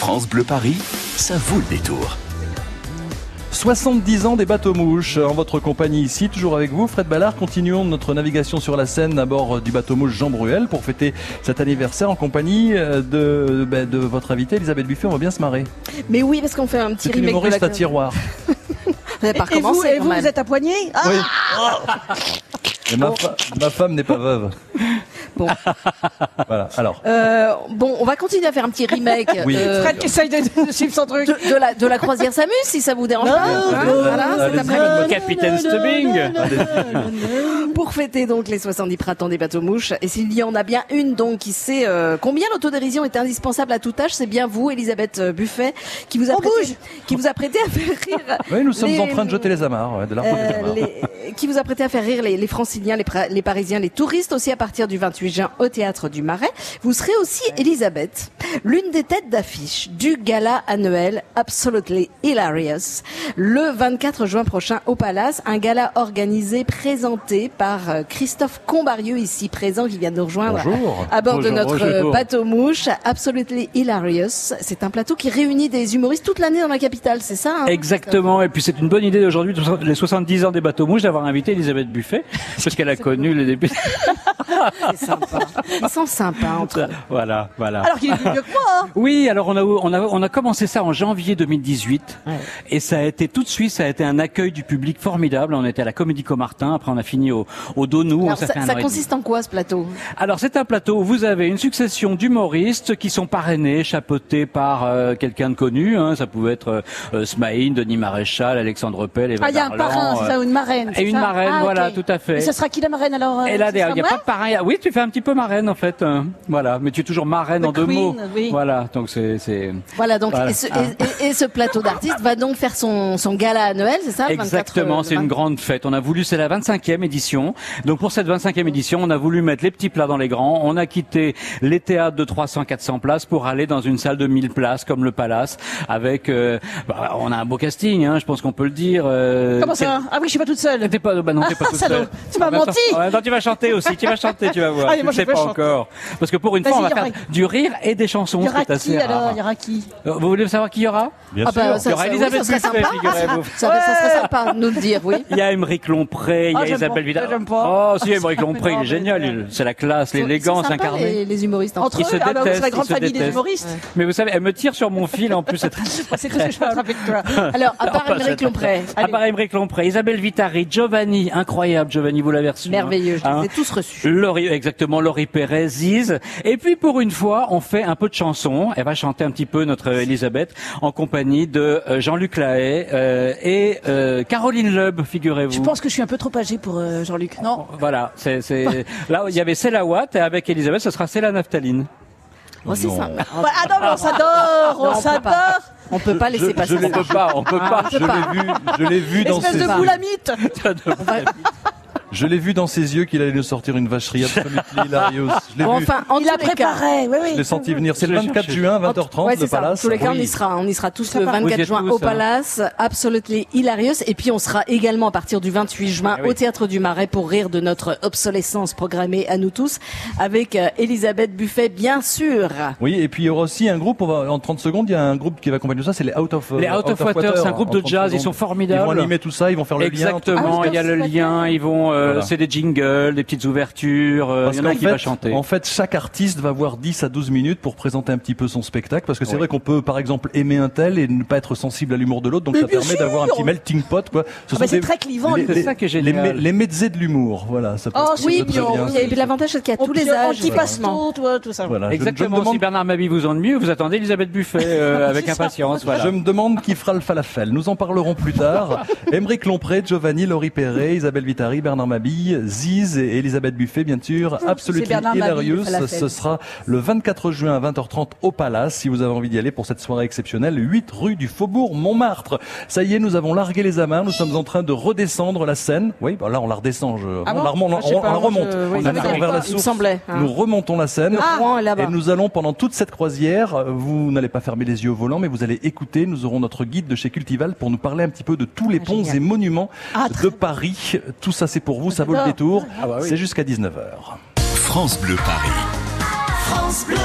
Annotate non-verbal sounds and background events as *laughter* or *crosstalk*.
France Bleu Paris, ça vaut le détour. 70 ans des bateaux mouches en votre compagnie ici, toujours avec vous, Fred Ballard. Continuons notre navigation sur la Seine à bord du bateau mouche Jean Bruel pour fêter cet anniversaire en compagnie euh, de, ben, de votre invitée Elisabeth Buffet. On va bien se marrer. Mais oui, parce qu'on fait un petit une remake de humoriste la- à tiroir. *laughs* Pas Et vous, et vous, êtes à poignée Ah, Oui. *laughs* Et ma, fa- ma femme n'est pas veuve. Bon. Voilà. Alors, Euh, bon, on va continuer à faire un petit remake Oui. euh, Fred qui essaye de, de suivre son truc. de, de la, de la croisière s'amuse, si ça vous dérange pas. hein, voilà, cet après-midi. Capitaine Stubbing Pour fêter donc les 70 printemps des bateaux mouches, et s'il y en a bien une donc qui sait euh, combien l'autodérision est indispensable à tout âge, c'est bien vous, Elisabeth euh, Buffet, qui vous a On prêté, bouge. qui vous a prêté à faire rire. oui, nous sommes les- en train de jeter les amarres, ouais, de l'arbre des Euh, les- qui vous a prêté à faire rire les, les franciliens, les parisiens, les touristes aussi à partir du 28 juin au théâtre du Marais. Vous serez aussi Elisabeth, l'une des têtes d'affiche du gala annuel Absolutely Hilarious, le 24 juin prochain au Palace, un gala organisé, présenté par euh, Christophe Combarieux ici présent qui vient de nous rejoindre Bonjour. à bord de notre euh, bateau mouche Absolutely Hilarious. C'est un plateau qui réunit des humoristes toute l'année dans la capitale, c'est ça hein Exactement, et puis c'est une bonne idée d'aujourd'hui, les 70 ans des bateaux mouches, d'avoir invité Elisabeth Buffet, *laughs* parce qu'elle a connu les débuts. Ils sont sympas entre eux. *laughs* voilà, voilà. Alors qu'il est que moi. hein. Oui, alors on a, on a on a commencé ça en janvier 2018 et ça a été tout de suite ça a été un accueil du public formidable. On était à la Comédie Comartin, après on a fini au au Donou. Alors, ça, consiste en quoi ce plateau? Alors c'est un plateau où vous avez une succession d'humoristes qui sont parrainés, chapeautés par euh, quelqu'un de connu. Hein. Ça pouvait être euh, Smaïn, Denis Maréchal, Alexandre Pell, Eva Ah, il y a un parrain, c'est euh, ça, ou une marraine. et une ça? marraine, Ah, voilà, tout à fait. Et ce sera qui la marraine alors euh, Et là, il n'y a pas de pareil. Oui, tu fais un petit peu marraine en fait. hein. Voilà, mais tu es toujours marraine The en deux mots. Oui. Voilà, donc c'est. Voilà, donc Voilà. Et, ce, et- et- et ce plateau d'artistes va donc faire son, son gala annuel, c'est ça le 24, Exactement, euh, c'est une 20? grande fête. On a voulu, c'est la 25e édition. Donc pour cette 25e édition, on a voulu mettre les petits plats dans les grands. On a quitté les théâtres de 300-400 places pour aller dans une salle de 1000 places comme le Palace. Avec, euh, bah, on a un beau casting, hein, je pense qu'on peut le dire. euh, Comment ça Ah oui, je suis pas toute seule. T'es pas, bah non, t'es pas Ah, toute seule. Tu m'as menti. temps, tu vas chanter aussi. Tu vas chanter, tu vas voir. Ah, tu moi, sais pas chanter. encore. Parce que pour une fois, on va faire du rire et des chansons. Il y aura c'est assez rare. alors Il y aura qui Euh, Vous voulez savoir qui y aura Bien Ah bah, sûr. ça, Il y aura oui, Elisabeth serait Buffet, figurez-vous. Ça, ça serait sympa de nous le dire, oui. Il y a Émeric Lompré, il y Ah, a j'aime Isabelle pas. Vidal. J'aime pas. Oh, si, Émeric Lompré, il est génial. il- C'est la classe, l'élégance incarnée. Les, les humoristes entre Entre Ils eux, se ah bah, c'est détestent, la grande famille des humoristes. Mais vous savez, elle me tire sur mon fil en plus. C'est très... *laughs* C'est tout ce que je peux attraper de toi. Alors, à part Émeric Lompré, À part Émeric Lompré, Isabelle Vitari, Giovanni, incroyable Giovanni, vous l'avez reçu. hein. merveilleux, je Hein les ai tous reçus. Laurie, exactement, Laurie Perez, Ziz. Et puis pour une fois, on fait un peu de chanson. Elle va chanter un petit peu notre Elisabeth en compagnie de euh, Jean-Luc Lahaye euh, et euh, Caroline Loeb, figurez-vous. Je pense que je suis un peu trop âgé pour euh, Jean-Luc. Non? Voilà, c'est c'est là il y avait Céla Watt et avec Elisabeth, ce sera Céla Naphtaline. Oh, c'est. Ouais, Ah non, mais on s'adore on On peut s'adore pas. On peut pas Je, laisser passer je ça. pas, on peut pas. Je peut pas. l'ai vu, je l'ai vu dans Espèce ses de pas. boulamite *laughs* Je l'ai vu dans ses yeux qu'il allait nous sortir une vacherie absolument *laughs* hilarious. Je l'ai enfin, en Il a tous les cas, préparé, oui, Je l'ai oui. senti venir. C'est le Je l'ai 24 cherché. juin, 20h30, Ouais, le ça. En Palace. tous les cas, on Oui. y sera, on y sera tous le Sympa. Vous y 24 êtes juin tous, au hein. Palace, Absolutely Hilarious. Et puis on sera également à partir du 28 juin Ah oui. au Théâtre du Marais pour rire de notre obsolescence programmée à nous tous avec euh, Elisabeth Buffet, bien sûr. Oui, et puis il y aura aussi un groupe, on va, en 30 secondes, il y a un groupe qui va accompagner tout ça, c'est les Out of, euh, Les Out of Water, c'est un groupe de 30 jazz, ils sont formidables. Ils vont animer tout ça, ils vont faire le lien. Exactement, Ah, il y a le c'est lien, ils vont euh, Voilà. c'est des jingles, des petites ouvertures, euh, Parce il y en a qui fait, va chanter. en fait, chaque artiste va avoir 10 à 12 minutes pour présenter un petit peu son spectacle, parce que c'est Oui. vrai qu'on peut, par exemple, aimer un tel et ne pas être sensible à l'humour de l'autre, donc Mais ça permet d'avoir un petit melting pot, quoi. Ce Ah bah, c'est très clivant, les. C'est ça qui est les, génial. les mezzés de l'humour, voilà. Ça Oh, très, oui. Et l'avantage c'est qu'il y a tous les âges. Antipasto, toi, tout ça. Exactement, demande- si Bernard Mabie vous ennuie, vous attendez Elisabeth Buffet euh, *laughs* avec impatience. Voilà. Je me demande qui fera le falafel. Nous en parlerons plus tard. *laughs* Émeric Lompré, Giovanni, Laurie Perret, Isabelle Vitari, Bernard Mabille, Ziz et Elisabeth Buffet, bien sûr. Absolument hilarious. Ce sera le 24 juin à 20h30 au Palace. Si vous avez envie d'y aller pour cette soirée exceptionnelle, 8 rue du Faubourg Montmartre. Ça y est, nous avons largué les amarres. Nous sommes en train de redescendre la Seine. Oui, bah là, on la redescend. Je... Ah on, la remonte, on, pas, on la remonte. je- oui, on vers pas. la source. semblait. hein. Nous remontons la Seine. Là-bas. Et nous allons pendant toute cette croisière, vous n'allez pas fermer les yeux au volant, mais vous allez écouter. Nous aurons notre guide de chez Cultival pour nous parler un petit peu de tous les ponts et monuments Ah, de Paris. Tout ça, c'est pour vous, ça vaut le détour. Ah bah oui. C'est jusqu'à 19h. France Bleu Paris. France Bleu.